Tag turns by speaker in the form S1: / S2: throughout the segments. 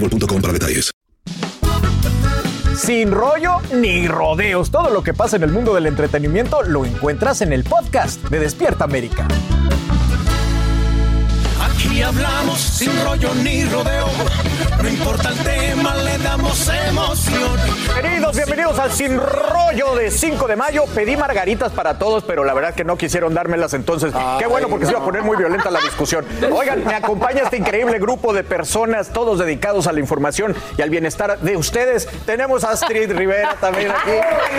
S1: boostmobile.com para detalles.
S2: Sin rollo ni rodeos, todo lo que pasa en el mundo del entretenimiento lo encuentras en el podcast de Despierta América.
S3: Aquí hablamos sin rollo ni rodeo. No importa el tema, le damos emoción.
S2: Queridos, bienvenidos al Sin Rollo de 5 de mayo. Pedí margaritas para todos, pero la verdad que no quisieron dármelas entonces. Qué bueno porque se iba a poner muy violenta la discusión. Oigan, me acompaña este increíble grupo de personas, todos dedicados a la información y al bienestar de ustedes. Tenemos a Astrid Rivera también aquí,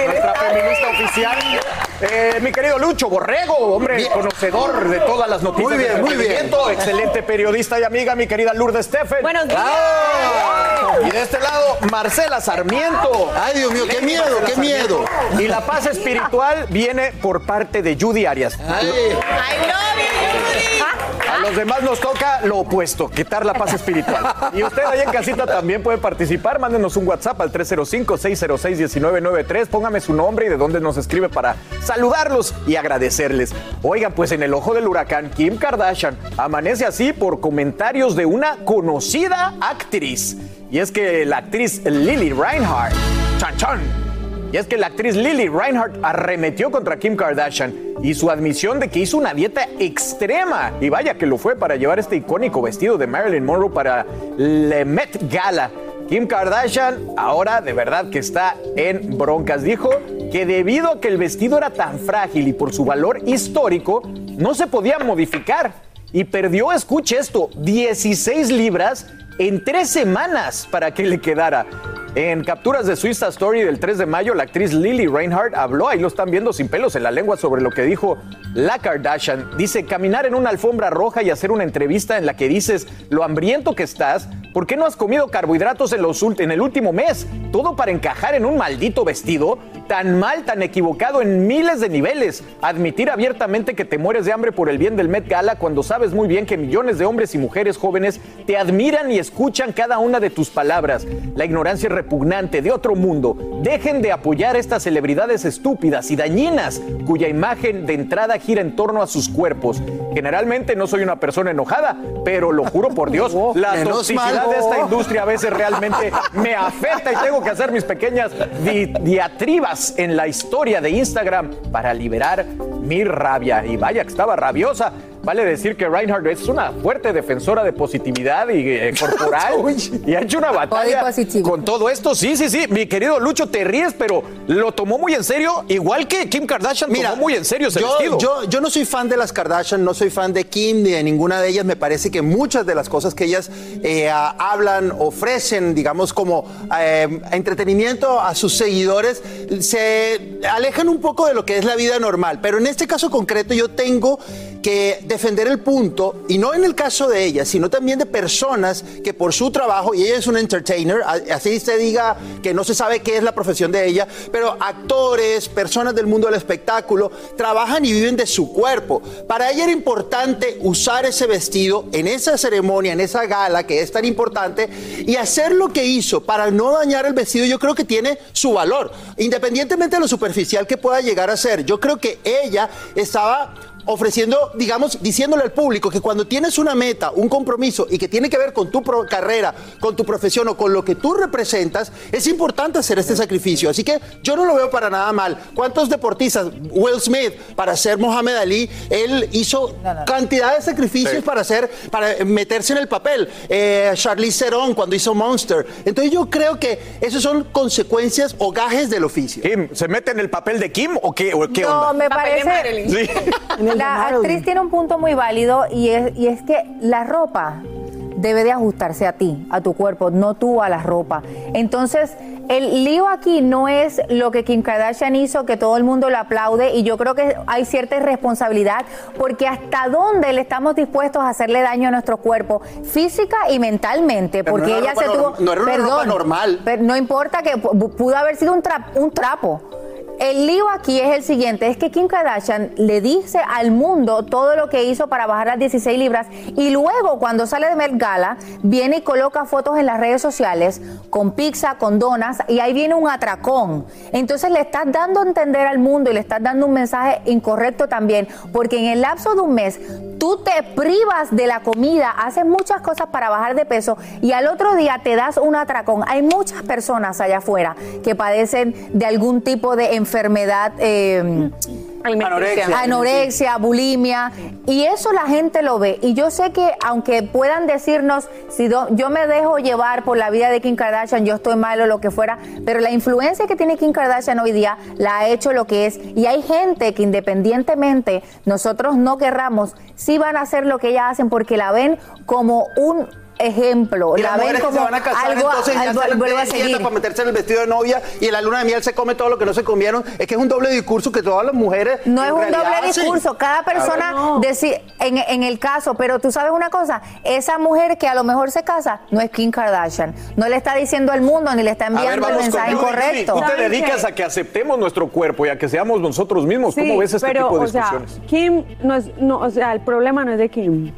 S2: nuestra feminista oficial. Eh, mi querido Lucho Borrego, hombre conocedor de todas las noticias
S4: Muy bien, muy bien.
S2: excelente periodista y amiga, mi querida Lourdes Steffen.
S4: Buenos días.
S2: ¡Ah! Y de este lado, Marcela Sarmiento.
S4: Ay, Dios mío, qué miedo,
S2: Marcela
S4: qué
S2: Sarmiento.
S4: miedo.
S2: Y la paz espiritual viene por parte de Judy Arias. A los demás nos toca lo opuesto, quitar la paz espiritual. Y usted ahí en casita también puede participar. Mándenos un WhatsApp al 305-606-1993. Póngame su nombre y de dónde nos escribe para saludarlos y agradecerles. Oigan, pues en el ojo del huracán, Kim Kardashian amanece así por comentarios de una conocida actriz. Y es que la actriz Lily Reinhardt, chan chan, y es que la actriz Lily Reinhardt arremetió contra Kim Kardashian y su admisión de que hizo una dieta extrema, y vaya que lo fue para llevar este icónico vestido de Marilyn Monroe para la Met Gala. Kim Kardashian ahora de verdad que está en broncas. Dijo que debido a que el vestido era tan frágil y por su valor histórico, no se podía modificar. Y perdió, escuche esto, 16 libras en tres semanas para que le quedara. En capturas de su Insta Story del 3 de mayo, la actriz Lily Reinhardt habló, ahí lo están viendo sin pelos en la lengua, sobre lo que dijo la Kardashian. Dice, caminar en una alfombra roja y hacer una entrevista en la que dices lo hambriento que estás, ¿por qué no has comido carbohidratos en, los en el último mes? Todo para encajar en un maldito vestido, tan mal, tan equivocado en miles de niveles. Admitir abiertamente que te mueres de hambre por el bien del Met Gala cuando sabes muy bien que millones de hombres y mujeres jóvenes te admiran y escuchan cada una de tus palabras. La ignorancia es repugnante de otro mundo. Dejen de apoyar a estas celebridades estúpidas y dañinas cuya imagen de entrada gira en torno a sus cuerpos. Generalmente no soy una persona enojada, pero lo juro por Dios, la toxicidad de esta industria a veces realmente me afecta y tengo que hacer mis pequeñas di- diatribas en la historia de Instagram para liberar mi rabia. Y vaya que estaba rabiosa. Vale decir que Reinhardt es una fuerte defensora de positividad y eh, corporal y ha hecho una batalla con todo esto. Sí, sí, sí. Mi querido Lucho, te ríes, pero lo tomó muy en serio, igual que Kim Kardashian tomó muy en serio ese
S4: yo,
S2: vestido.
S4: yo- yo no soy fan de las Kardashian, no soy fan de Kim ni de ninguna de ellas. Me parece que muchas de las cosas que ellas eh, hablan, ofrecen, digamos, como eh, entretenimiento a sus seguidores, se alejan un poco de lo que es la vida normal. Pero en este caso concreto yo tengo que defender el punto, y no en el caso de ella, sino también de personas que por su trabajo, y ella es una entertainer, así se diga que no se sabe qué es la profesión de ella, pero actores, personas del mundo del espectáculo, trabajan y viven de su cuerpo. Para ella era importante usar ese vestido en esa ceremonia, en esa gala que es tan importante, y hacer lo que hizo para no dañar el vestido, yo creo que tiene su valor, independientemente de lo superficial que pueda llegar a ser. Yo creo que ella estaba ofreciendo, digamos, diciéndole al público que cuando tienes una meta, un compromiso y que tiene que ver con tu pro- carrera, con tu profesión o con lo que tú representas, es importante hacer este sacrificio. Así que yo no lo veo para nada mal. ¿Cuántos deportistas? Will Smith, para ser Mohamed Ali, él hizo cantidad de sacrificios para hacer, para meterse en el papel. Eh, Charlize Theron cuando hizo Monster. Entonces yo creo que esas son consecuencias o gajes del oficio.
S2: Kim, ¿se mete en el papel de Kim o qué, o qué
S5: No,
S2: onda?
S5: me parece.
S2: Sí.
S5: La actriz tiene un punto muy válido y es, y es que la ropa debe de ajustarse a ti, a tu cuerpo, no tú a la ropa. Entonces, el lío aquí no es lo que Kim Kardashian hizo, que todo el mundo lo aplaude, y yo creo que hay cierta irresponsabilidad, porque hasta dónde le estamos dispuestos a hacerle daño a nuestro cuerpo, física y mentalmente,
S4: Pero no
S5: porque
S4: era
S5: ella se tuvo...
S4: no era una ropa normal.
S5: Pero no importa que pu- pudo haber sido un, tra- un trapo. El lío aquí es el siguiente, es que Kim Kardashian le dice al mundo todo lo que hizo para bajar las 16 libras y luego cuando sale de Met Gala viene y coloca fotos en las redes sociales con pizza, con donas y ahí viene un atracón. Entonces le estás dando a entender al mundo y le estás dando un mensaje incorrecto también, porque en el lapso de un mes tú te privas de la comida, haces muchas cosas para bajar de peso y al otro día te das un atracón. Hay muchas personas allá afuera que padecen de algún tipo de enfermedad. Eh,
S4: Anorexia.
S5: anorexia, bulimia, y eso la gente lo ve. Y yo sé que aunque puedan decirnos, si do- yo me dejo llevar por la vida de Kim Kardashian, yo estoy mal o lo que fuera, pero la influencia que tiene Kim Kardashian hoy día la ha hecho lo que es. Y hay gente que independientemente nosotros no querramos, sí van a hacer lo que ellas hacen porque la ven como un ejemplo,
S4: Y
S5: la
S4: las
S5: ven como
S4: se van a casar,
S5: algo,
S4: entonces ya
S5: algo- vuelvo a seguir.
S4: para meterse en el vestido de novia y en la luna de miel se come todo lo que no se comieron. Es que es un doble discurso que todas las mujeres
S5: No es un doble
S4: hacen.
S5: discurso, cada persona deci- en, en el caso, pero tú sabes una cosa, esa mujer que a lo mejor se casa no es Kim Kardashian, no le está diciendo al mundo ni le está
S2: A ver,
S5: enviando el mensaje incorrecto.
S2: Tú te
S6: ¿Saben
S2: dedicas a que aceptemos nuestro cuerpo y a que seamos nosotros mismos. ¿Cómo ves este
S6: pero,
S2: tipo de
S6: o sea,
S2: discusiones?
S6: Kim no es, no, o sea, el problema no es de Kim.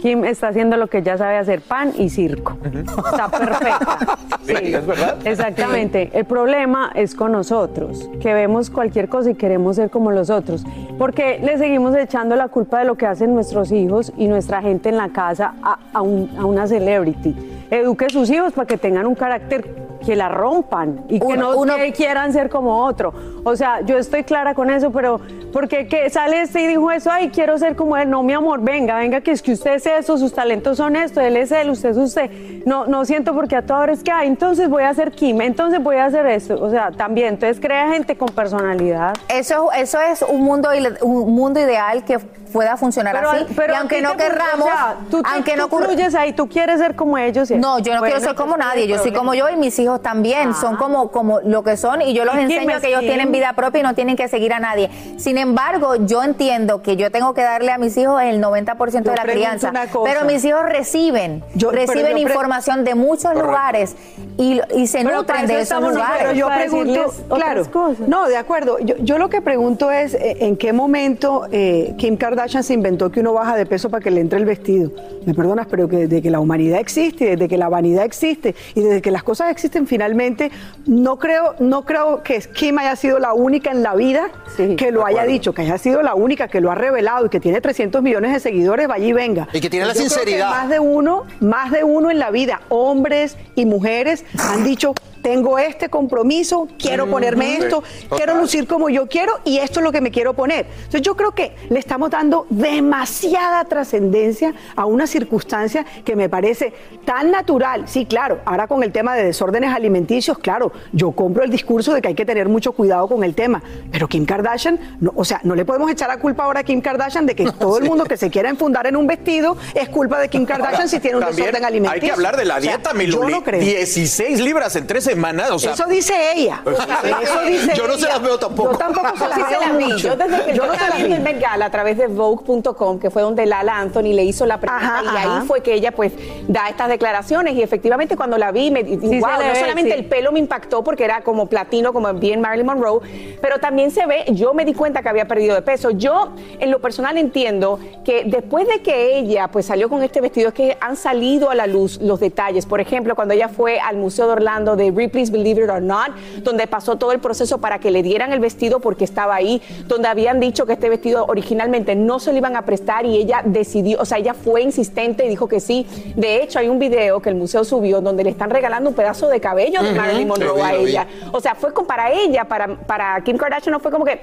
S6: Kim está haciendo lo que ya sabe hacer, pan y circo. Está perfecta.
S2: Sí, es verdad.
S6: Exactamente. El problema es con nosotros, que vemos cualquier cosa y queremos ser como los otros. Porque le seguimos echando la culpa de lo que hacen nuestros hijos y nuestra gente en la casa a, a un- a una celebrity. Eduque sus hijos para que tengan un carácter que la rompan y que
S5: Uno-
S6: no
S5: uno-
S6: que quieran ser como otro. O sea, yo estoy clara con eso, pero porque que sale este y dijo eso, ay, quiero ser como él. No, mi amor, venga, venga, que es que usted es eso, sus talentos son esto, él es él, usted es usted. No, no siento porque a toda hora es que, ay, entonces voy a ser Kim, entonces voy a hacer esto. O sea, también, entonces crea gente con personalidad.
S5: Eso, eso es un mundo, un mundo ideal que pueda funcionar
S6: Pero,
S5: así.
S6: pero
S5: y aunque no querramos,
S6: o sea, tú,
S5: aunque no
S6: tú ahí, tú quieres ser como ellos.
S5: No, yo no
S6: Bueno,
S5: quiero ser como nadie, yo soy como yo y mis hijos también, son como, como lo que son y yo los
S6: ¿Y quién
S5: enseño que ellos tienen vida propia y no tienen que seguir a nadie. Sin embargo, yo entiendo que yo tengo que darle a mis hijos el 90% de la crianza,
S7: una cosa.
S5: pero mis hijos reciben,
S7: Yo-
S5: reciben
S7: yo
S5: información de muchos lugares y, y se
S6: Pero
S5: nutren de
S6: eso
S5: esos lugares.
S7: Pero yo pregunto, claro, no, de acuerdo. Yo, yo lo que pregunto es eh, en qué momento eh, Kim Kardashian se inventó que uno baja de peso para que le entre el vestido. Me perdonas, pero que desde que la humanidad existe, desde que la vanidad existe y desde que las cosas existen finalmente, no creo, no creo que Kim haya sido la única en la vida
S6: Sí,
S7: que lo haya dicho, que haya sido la única que lo ha revelado y que tiene 300 millones de seguidores, vaya y venga.
S4: Y que tiene la
S7: Yo creo que
S4: sinceridad.
S7: más de uno, más de uno en la vida, hombres y mujeres, han dicho, tengo este compromiso, quiero ponerme esto, quiero lucir como yo quiero y esto es lo que me quiero poner. Entonces yo creo que le estamos dando demasiada trascendencia a una circunstancia que me parece tan natural. Sí, claro, ahora con el tema de desórdenes alimenticios, claro, yo compro el discurso de que hay que tener mucho cuidado con el tema, pero Kim Kardashian, no, o sea, no le podemos echar la culpa ahora a Kim Kardashian de que todo el mundo que se quiera enfundar en un vestido es culpa de Kim Kardashian si tiene un desorden alimenticio.
S2: Hay que hablar de la
S7: O sea,
S2: dieta,
S7: yo
S2: Luli.
S7: no creo.
S2: 16 libras en 13 semanas. O sea,
S7: Eso dice ella. Eso dice
S4: Yo no se las veo tampoco.
S7: Yo tampoco se las
S8: Sí se
S7: veo
S8: la vi.
S7: mucho.
S8: Yo desde que
S7: Yo no se las vi.
S8: el Met Gala a través de Vogue.com, que fue donde Lala Anthony le hizo la pregunta
S7: Ajá,
S8: y ahí
S7: ajá.
S8: fue que ella pues da estas declaraciones y efectivamente cuando la vi me wow,
S6: le
S8: no
S6: ve,
S8: solamente
S6: sí.
S8: el pelo me impactó porque era como platino como bien Marilyn Monroe, pero también se ve, yo me di cuenta que había perdido de peso. Yo en lo personal entiendo que después de que ella pues salió con este vestido es que han salido a la luz los detalles. Por ejemplo, cuando ella fue al Museo de Orlando de Ripley's Believe It or Not, donde pasó todo el proceso para que le dieran el vestido porque estaba ahí, donde habían dicho que este vestido originalmente no se lo iban a prestar y ella decidió, o sea, ella fue insistente y dijo que sí. De hecho, hay un video que el museo subió donde le están regalando un pedazo de cabello de Marilyn Monroe a ella. O sea, fue con, para ella, para, para Kim Kardashian no fue como que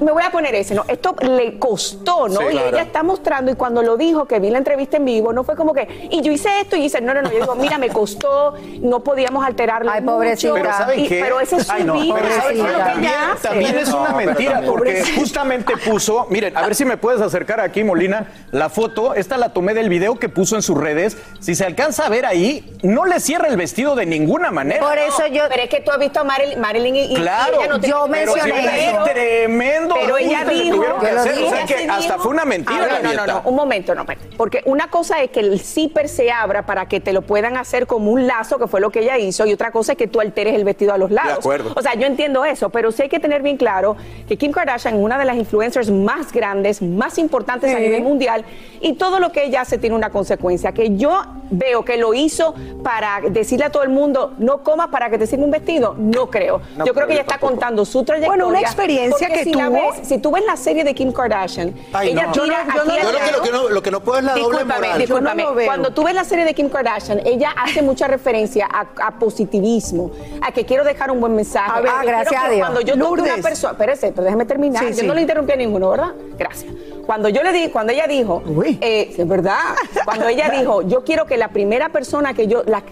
S8: me voy a poner ese, ¿no? Esto le costó, ¿no?
S4: Sí,
S8: y
S4: claro.
S8: ella está mostrando, y cuando lo dijo, que vi la entrevista en vivo, no fue como que, y yo hice esto, y dice, no, no, no, yo digo, mira, me costó, no podíamos alterarlo.
S5: Ay,
S8: mucho,
S5: pobrecita.
S2: Pero ¿saben
S8: y-
S2: qué?
S8: Pero ese es su
S2: Ay, no,
S8: vida,
S2: pero ¿saben
S8: es
S2: qué?
S8: lo que
S2: También, también es una
S4: No,
S2: mentira, porque justamente puso, miren, a ver si me puedes acercar aquí, Molina, la foto, esta la tomé del video que puso en sus redes. Si se alcanza a ver ahí, no le cierra el vestido de ninguna manera.
S5: Por eso yo.
S8: Pero es que tú has visto a Marilyn, Marilyn y,
S2: Claro,
S8: y ella no te-
S5: Yo
S2: pero si
S5: mencioné eso.
S2: sido
S8: Pero ella dijo,
S2: tuvieron que
S5: Yo lo
S2: hacer, o
S5: dije.
S2: sea que
S8: sí
S2: hasta
S8: dijo-
S2: fue una mentira. La
S8: no, no, no, un momento, no. Porque una cosa es que el zipper se abra para que te lo puedan hacer como un lazo, que fue lo que ella hizo, y otra cosa es que tú alteres el vestido a los lados.
S2: De acuerdo.
S8: O sea, yo entiendo eso, pero sí hay que tener bien claro que Kim Kardashian es una de las influencers más grandes, más importantes a nivel mundial, y todo lo que ella hace tiene una consecuencia, que yo veo que lo hizo para decirle a todo el mundo, no comas para que te sirva un vestido, no creo.
S2: No
S8: yo creo
S2: creo,
S8: que ella está
S2: tampoco.
S8: contando su trayectoria.
S7: Bueno, una experiencia que
S8: si la
S7: tuvo.
S8: Ves- si tú ves la serie de Kim Kardashian,
S4: Ay,
S8: ella
S4: no.
S8: tira
S4: Yo no- yo no-
S8: aquí
S4: yo
S8: al
S4: lo que-
S8: lado.
S4: lo que no- lo que no puedo es la doble
S8: Discúlpame,
S4: moral.
S8: discúlpame.
S7: Yo no lo veo.
S8: Cuando tú ves la serie de Kim Kardashian, ella hace mucha referencia a, a positivismo, a que quiero dejar un buen mensaje.
S7: A ver,
S8: a que
S5: gracias a Dios.
S8: Cuando yo toque una persona, espérese, pero déjeme terminar.
S7: Sí,
S8: yo
S7: sí.
S8: no le interrumpí a ninguno, ¿verdad? Gracias. Cuando yo le di, cuando ella dijo, eh, es verdad, cuando ella dijo, yo quiero que la primera persona que yo, las,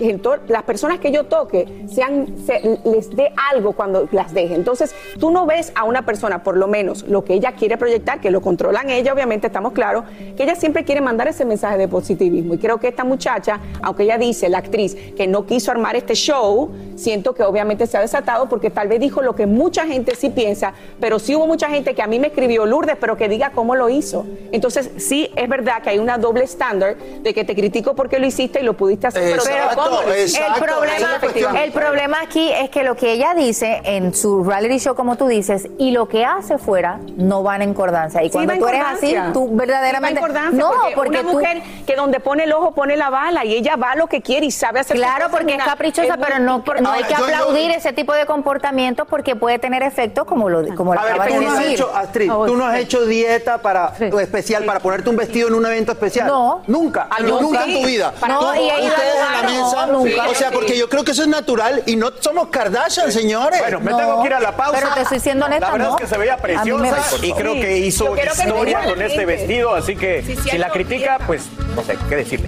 S8: personas que yo toque, sean, se- les dé algo cuando las deje. Entonces, tú no ves a una persona, por lo menos, lo que ella quiere proyectar, que lo controlan ella, obviamente, estamos claros, que ella siempre quiere mandar ese mensaje de positivismo. Y creo que esta muchacha, aunque ella dice, la actriz, que no quiso armar este show, siento que obviamente se ha desatado porque tal vez dijo lo que mucha gente sí piensa, pero sí hubo mucha gente que a mí me escribió Lourdes, pero que diga cómo lo hizo. Entonces, sí es verdad que hay una doble estándar de que te critico porque lo hiciste y lo pudiste hacer, pero, ¿cómo
S4: exacto.
S5: El
S4: es
S5: problema, el problema aquí es que lo que ella dice en su reality show, como tú dices, y lo que hace fuera, no van en concordancia. Y
S8: Sí,
S5: cuando tú eres así, tú
S8: Sí, va en
S5: verdaderamente...
S8: concordancia,
S5: no,
S8: porque,
S5: porque,
S8: una
S5: tú...
S8: mujer que donde pone el ojo pone la bala y ella va lo que quiere y sabe hacer
S5: Claro, porque es caprichosa,
S8: es muy-
S5: pero no, no hay que
S4: yo- yo-
S5: aplaudir ese tipo de comportamientos porque puede tener efectos como lo, como lo
S4: A ver,
S5: acabas
S4: tú
S5: de
S4: no has hecho, Astrid, tú no has hecho dieta para especial para ponerte un vestido en un evento especial.
S5: No.
S4: Nunca.
S8: Ah, yo
S4: nunca
S8: sí.
S4: en tu vida.
S5: No,
S4: Tú-
S5: y he ido a
S4: ustedes en la
S5: lugares,
S4: mesa.
S5: no, nunca.
S4: O sea, porque yo creo que eso es natural y no somos Kardashian, señores.
S2: Bueno, me
S5: No,
S2: tengo que ir a la pausa.
S5: pero te estoy siendo honesta,
S2: La verdad
S5: ¿no?
S2: es que se veía
S5: me-
S2: preciosa y creo que hizo
S8: que
S2: historia con este vestido, así que
S8: Sí,
S2: si la critica, pues no sé qué decirle.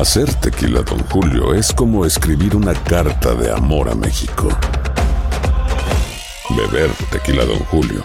S9: Hacer tequila, Don Julio, es como escribir una carta de amor a México. Beber tequila, Don Julio,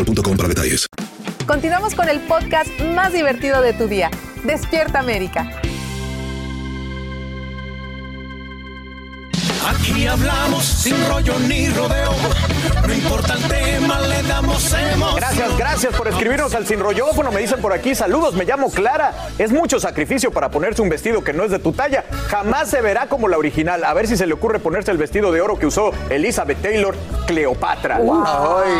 S1: para detalles.
S10: Continuamos con el podcast más divertido de tu día. Despierta América.
S3: Aquí hablamos sin rollo ni rodeo. No importa el tema, le damos emoción.
S2: Gracias, gracias por escribirnos al sin rollófono. Me dicen por aquí, saludos, me llamo Clara. Es mucho sacrificio para ponerse un vestido que no es de tu talla. Jamás se verá como la original. A ver si se le ocurre ponerse el vestido de oro que usó Elizabeth Taylor, Cleopatra.
S4: Ay,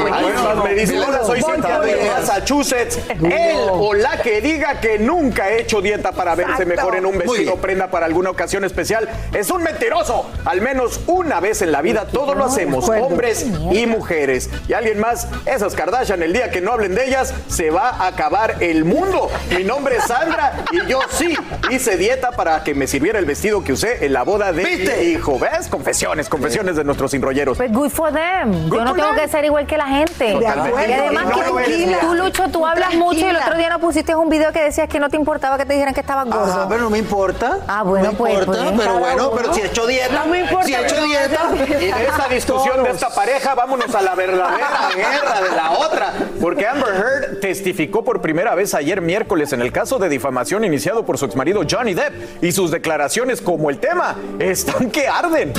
S2: Buenísimo. me dice, hola, soy Cintia de Massachusetts. Él o la que diga que nunca ha hecho dieta para verse
S4: Exacto.
S2: mejor en un vestido prenda para alguna ocasión especial es un mentiroso. Al menos una vez en la vida todos lo hacemos, hombres y mujeres. Y alguien más, esas Kardashian, el día que no hablen de ellas, se va a acabar el mundo. Mi nombre es Sandra y yo sí hice dieta para que me sirviera el vestido que usé en la boda de mi hijo. ¿Ves? Confesiones, confesiones de nuestros enrolleros.
S5: Pues good for them.
S2: Good
S5: Yo no tengo
S2: them.
S5: que ser igual que la gente.
S2: Totalmente.
S5: Y además
S2: No
S5: que
S2: lo eres.
S5: tú, Lucho, tú hablas mucho y el otro día no pusiste un video que decías que no te importaba que te dijeran que estabas gordo.
S4: Ajá, pero no me importa.
S5: Ah, bueno,
S4: no me
S5: pues,
S4: importa,
S5: pues.
S4: pero bueno, pero si he hecho dieta.
S5: No me importa,
S4: Si he hecho
S5: pero-
S4: dieta.
S2: Y de esta discusión de esta pareja, vámonos a la verdadera guerra de la otra. Porque Amber Heard testificó por primera vez ayer miércoles en el caso de difamación iniciado por su exmarido Johnny Depp. Y sus declaraciones como el tema están que arden.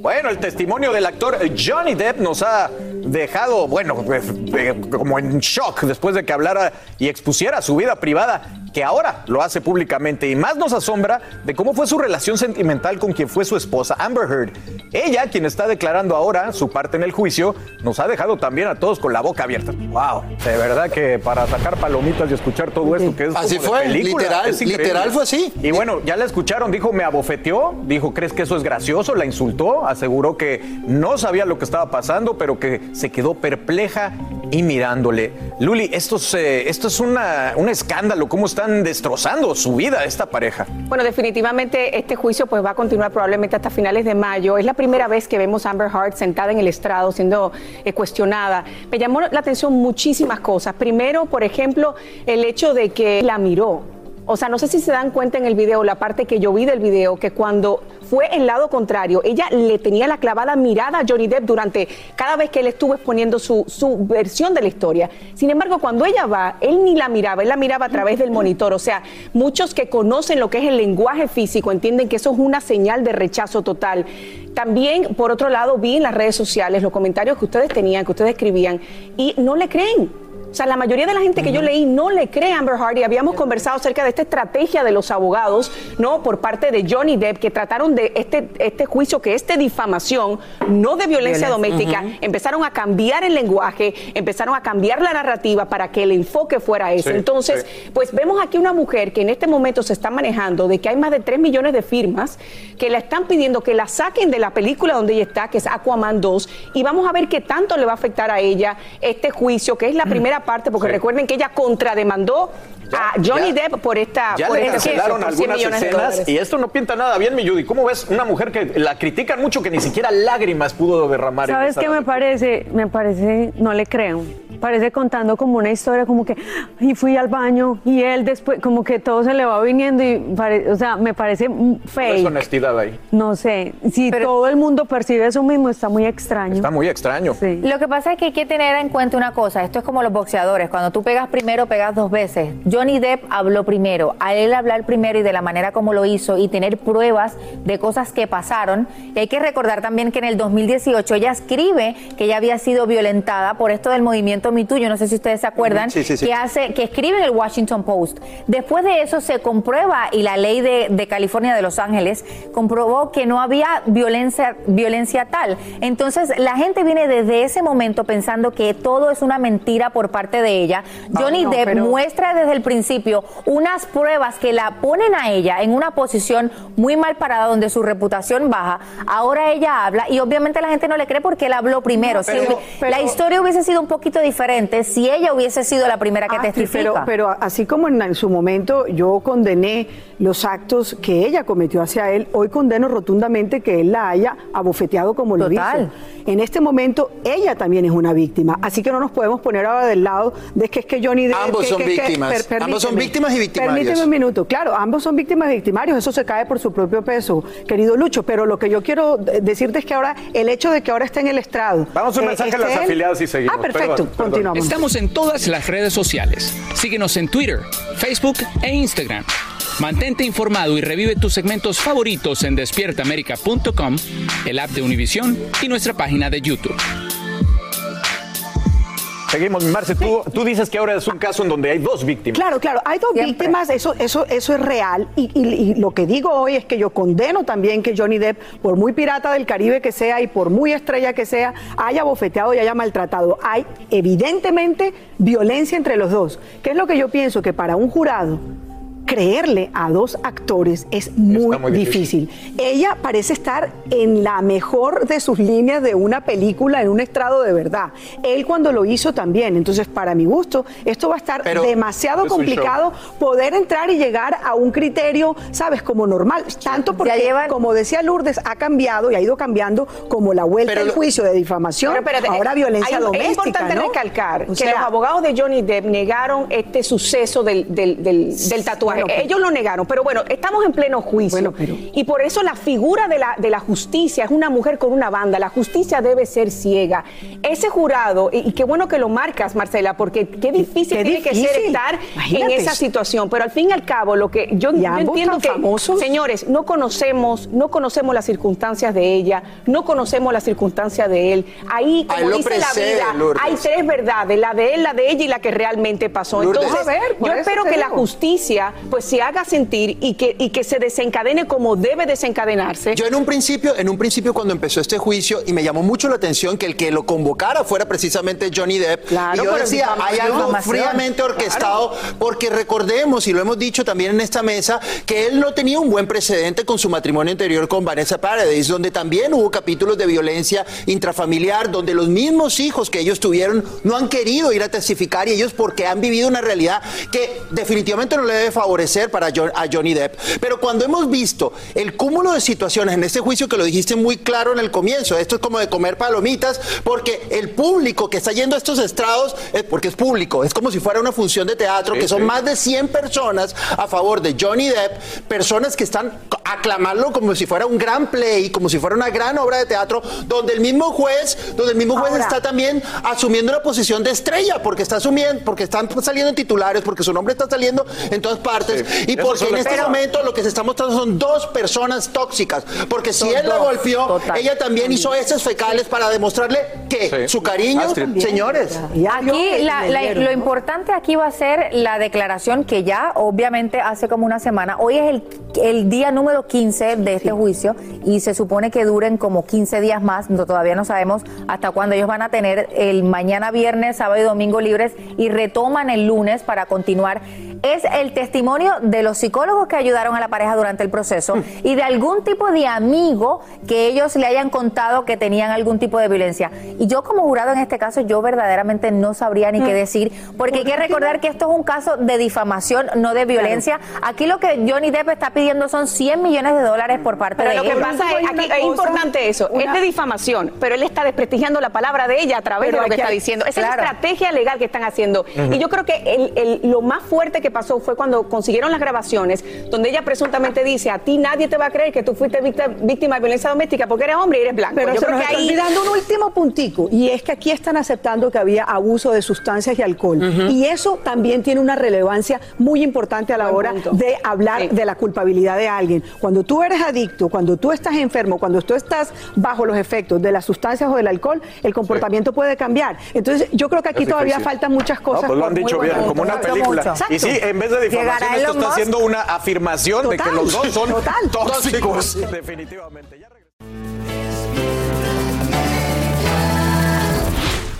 S2: Bueno, el testimonio del actor Johnny Depp nos ha dejado, bueno, eh, eh, como en shock después de que hablara y expusiera su vida privada, que ahora lo hace públicamente. Y más nos asombra de cómo fue su relación sentimental con quien fue su esposa, Amber Heard. Ella, quien está declarando ahora su parte en el juicio, nos ha dejado también a todos con la boca abierta. Wow, de verdad que para sacar palomitas y escuchar todo esto que es
S4: Así
S2: como de
S4: fue,
S2: película,
S4: literal, literal fue así.
S2: Y bueno, ya la escucharon, dijo, me abofeteó, dijo, ¿crees que eso es gracioso? La insultó, aseguró que no sabía lo que estaba pasando, pero que se quedó perpleja y mirándole. Luli, esto es, esto es una- un escándalo, cómo están destrozando su vida esta pareja.
S8: Bueno, definitivamente este juicio pues va a continuar probablemente hasta finales de mayo. Es la primera vez que vemos a Amber Heard sentada en el estrado siendo eh, cuestionada. Me llamó la atención muchísimas cosas. Primero, por ejemplo, el hecho de que la miró. O sea, no sé si se dan cuenta en el video, la parte que yo vi del video, que cuando fue el lado contrario, ella le tenía la clavada mirada a Johnny Depp durante cada vez que él estuvo exponiendo su, su versión de la historia. Sin embargo, cuando ella va, él ni la miraba, él la miraba a través del monitor. O sea, muchos que conocen lo que es el lenguaje físico entienden que eso es una señal de rechazo total. También, por otro lado, vi en las redes sociales los comentarios que ustedes tenían, que ustedes escribían, y no le creen. O sea, la mayoría de la gente que yo leí no le cree a Amber Heard y habíamos conversado acerca de esta estrategia de los abogados, ¿no? Por parte de Johnny Depp, que trataron de este, este juicio que es de difamación, no de violencia,
S11: Violencia.
S8: doméstica, empezaron a cambiar el lenguaje, empezaron a cambiar la narrativa para que el enfoque fuera.
S11: Sí,
S8: Entonces, pues vemos aquí una mujer que en este momento se está manejando de que hay más de 3 millones de firmas que la están pidiendo que la saquen de la película donde ella está, que es Aquaman 2, y vamos a ver qué tanto le va a afectar a ella este juicio, que es la primera parte, porque
S2: Sí.
S8: recuerden que ella contrademandó a Johnny
S2: ya-
S8: Depp por esta
S2: Ya
S8: por
S2: le
S8: este
S2: cancelaron
S8: por 100
S2: algunas escenas y esto no pinta nada bien, mi Judy. ¿Cómo ves una mujer que la critican mucho que ni siquiera lágrimas pudo derramar? en
S6: ¿Sabes qué me parece? Me parece, no le creo. Parece contando como una historia, como que, y fui al baño, y él después, como que todo se le va viniendo, y pare- o sea, me parece mm,
S2: No es
S6: fake.
S2: honestidad ahí.
S6: No sé, si todo el mundo percibe eso mismo, está muy extraño.
S2: Está muy extraño.
S5: Lo que pasa es que hay que tener en cuenta una cosa, esto es como los boxeadores, cuando tú pegas primero, pegas dos veces. Johnny Depp habló primero, a él hablar primero y de la manera como lo hizo y tener pruebas de cosas que pasaron. Y hay que recordar también que en el 2018 ella escribe que ella había sido violentada por esto del movimiento Me Too, yo no sé si ustedes se acuerdan,
S11: Sí, sí, sí.
S5: que hace, que escribe en el Washington Post. Después de eso se comprueba y la ley de, de California de Los Ángeles comprobó que no había violencia, violencia tal. Entonces la gente viene desde ese momento pensando que todo es una mentira por parte de ella. Johnny
S11: no,
S5: Depp
S11: pero-
S5: muestra desde el principio unas pruebas que la ponen a ella en una posición muy mal parada donde su reputación baja. Ahora ella habla y obviamente la gente no le cree porque él habló primero.
S6: No, pero-
S5: Si
S6: pero-
S5: la historia hubiese sido un poquito diferente si ella hubiese sido la primera que
S7: Ah, sí, pero, pero así como en, en su momento yo condené los actos que ella cometió hacia él, hoy condeno rotundamente que él la haya abofeteado como lo
S5: Total.
S7: hizo. En este momento ella también es una víctima, así que no nos podemos poner ahora del lado de que es que Johnny Depp...
S4: Ambos
S7: que-
S4: son
S7: que- que-
S4: víctimas.
S7: per-
S4: Ambos son víctimas y victimarios.
S7: Permíteme un minuto, claro, ambos son víctimas y victimarios, eso se cae por su propio peso, querido Lucho, pero lo que yo quiero de- decirte es que ahora el hecho de que ahora esté en el estrado...
S2: Vamos a un
S7: eh,
S2: mensaje a las
S7: él-
S2: afiliadas y seguimos.
S7: Ah, perfecto,
S2: Perdón, perdón.
S7: continuamos.
S11: Estamos en todas las redes sociales. Síguenos en Twitter, Facebook e Instagram. Mantente informado y revive tus segmentos favoritos en despiertaamerica.com, el app de Univision y nuestra página de YouTube.
S2: Seguimos, Marce, tú, tú dices que ahora es un caso en donde hay dos víctimas.
S7: Claro, claro, hay dos víctimas, eso, eso, eso es real. Y, y- y lo que digo hoy es que yo condeno también que Johnny Depp, por muy pirata del Caribe que sea y por muy estrella que sea, haya bofeteado y haya maltratado. Hay evidentemente violencia entre los dos. ¿Qué es lo que yo pienso? Que para un jurado creerle a dos actores es muy,
S2: muy
S7: difícil. Ella parece estar en la mejor de sus líneas de una película, en un estrado de verdad. Él cuando lo hizo también. Entonces, para mi gusto, esto va a estar
S4: Pero
S7: demasiado
S4: es
S7: complicado poder entrar y llegar a un criterio, sabes, como normal. Tanto porque, como decía Lourdes, ha cambiado y ha ido cambiando como la vuelta
S8: Pero
S7: al juicio de difamación,
S8: Pero espérate,
S7: ahora violencia
S8: hay-
S7: doméstica.
S8: Es importante
S7: ¿no?
S8: recalcar
S7: O
S8: que
S7: sea,
S8: los abogados de Johnny Depp negaron este suceso del, del- del- del tatuaje.
S7: Bueno, pero-
S8: Ellos lo negaron, pero bueno, estamos en pleno juicio. Y por eso la figura de la, de la justicia es una mujer con una banda. La justicia debe ser ciega. Ese jurado, y, y qué bueno que lo marcas, Marcela, porque qué difícil
S7: qué
S8: tiene que ser estar
S7: Imagínate.
S8: en esa situación. Pero al fin y al cabo, lo que yo, entiendo que,
S7: famosos.
S8: señores, no conocemos, no conocemos las circunstancias de ella, no conocemos las circunstancias de él. Ahí, como dice la vida,
S4: Lourdes.
S8: hay tres verdades, la de él, la de ella y la que realmente pasó.
S4: Lourdes.
S8: Entonces,
S4: A ver, por
S8: yo espero que la justicia pues se haga sentir y que, y que se desencadene como debe desencadenarse.
S4: Yo en un principio, en un principio cuando empezó este juicio y me llamó mucho la atención que el que lo convocara fuera precisamente Johnny Depp.
S8: Claro,
S4: y yo decía, hay algo fríamente orquestado porque recordemos y lo hemos dicho también en esta mesa que él no tenía un buen precedente con su matrimonio anterior con Vanessa Paradise, donde también hubo capítulos de violencia intrafamiliar, donde los mismos hijos que ellos tuvieron no han querido ir a testificar y ellos porque han vivido una realidad que definitivamente no le debe favorecer para Jo- a Johnny Depp. Pero cuando hemos visto el cúmulo de situaciones en este juicio que lo dijiste muy claro en el comienzo, esto es como de comer palomitas, porque el público que está yendo a estos estrados, es porque es público, es como si fuera una función de teatro,
S2: Sí,
S4: que son
S2: sí.
S4: más de 100 personas a favor de Johnny Depp, personas que están aclamarlo como si fuera un gran play, como si fuera una gran obra de teatro, donde el mismo juez, donde el mismo juez
S7: Ahora-
S4: está también asumiendo una posición de estrella, porque está asumiendo, porque están saliendo en titulares, porque su nombre está saliendo en todas partes,
S2: Sí,
S4: y
S2: eso
S4: porque en este momento lo que se está mostrando son dos personas tóxicas, porque si
S5: Son
S4: él la golpeó,
S5: total.
S4: ella también hizo heces fecales para demostrarle que
S2: Sí.
S4: su cariño,
S2: Astrid.
S4: señores.
S5: Aquí la- lo importante aquí va a ser la declaración que ya obviamente hace como una semana, hoy es el, el día número 15 de este juicio y se supone que duren como 15 días más, no, todavía no sabemos hasta cuándo ellos van a tener el mañana viernes, sábado y domingo libres y retoman el lunes para continuar. Es el testimonio de los psicólogos que ayudaron a la pareja durante el proceso y de algún tipo de amigo que ellos le hayan contado que tenían algún tipo de violencia. Y yo como jurado en este caso, yo verdaderamente no sabría ni qué decir, porque hay que recordar que esto es un caso de difamación, no de violencia. Aquí lo que Johnny Depp está pidiendo son 100 millones de dólares por parte
S8: Pero
S5: de
S8: lo que
S5: él.
S8: pasa es, aquí, es importante eso, es de difamación, pero él está desprestigiando la palabra de ella a través
S7: Pero
S8: de lo que está
S7: hay-
S8: diciendo. Esa
S5: claro.
S8: es la estrategia legal que están haciendo. Y yo creo que el- el- lo más fuerte que pasó fue cuando consiguieron las grabaciones, donde ella presuntamente dice, a ti nadie te va a creer que tú fuiste víctima, víctima de violencia doméstica porque eres hombre y eres blanco.
S7: Pero
S8: yo
S7: se
S8: creo
S7: nos
S8: que ahí...
S7: olvidando un último puntico, y es que aquí están aceptando que había abuso de sustancias y alcohol. Y eso también tiene una relevancia muy importante a la
S8: Buen
S7: hora
S8: punto.
S7: de hablar
S8: Sí.
S7: de la culpabilidad de alguien. Cuando tú eres adicto, cuando tú estás enfermo, cuando tú estás bajo los efectos de las sustancias o del alcohol, el comportamiento puede cambiar. Entonces, yo creo que aquí todavía faltan muchas
S2: No,
S7: cosas.
S2: pues lo han dicho bien, como una película. Y sí, en vez de difamación, esto está haciendo una afirmación de que los dos son
S7: total.
S2: tóxicos. Definitivamente.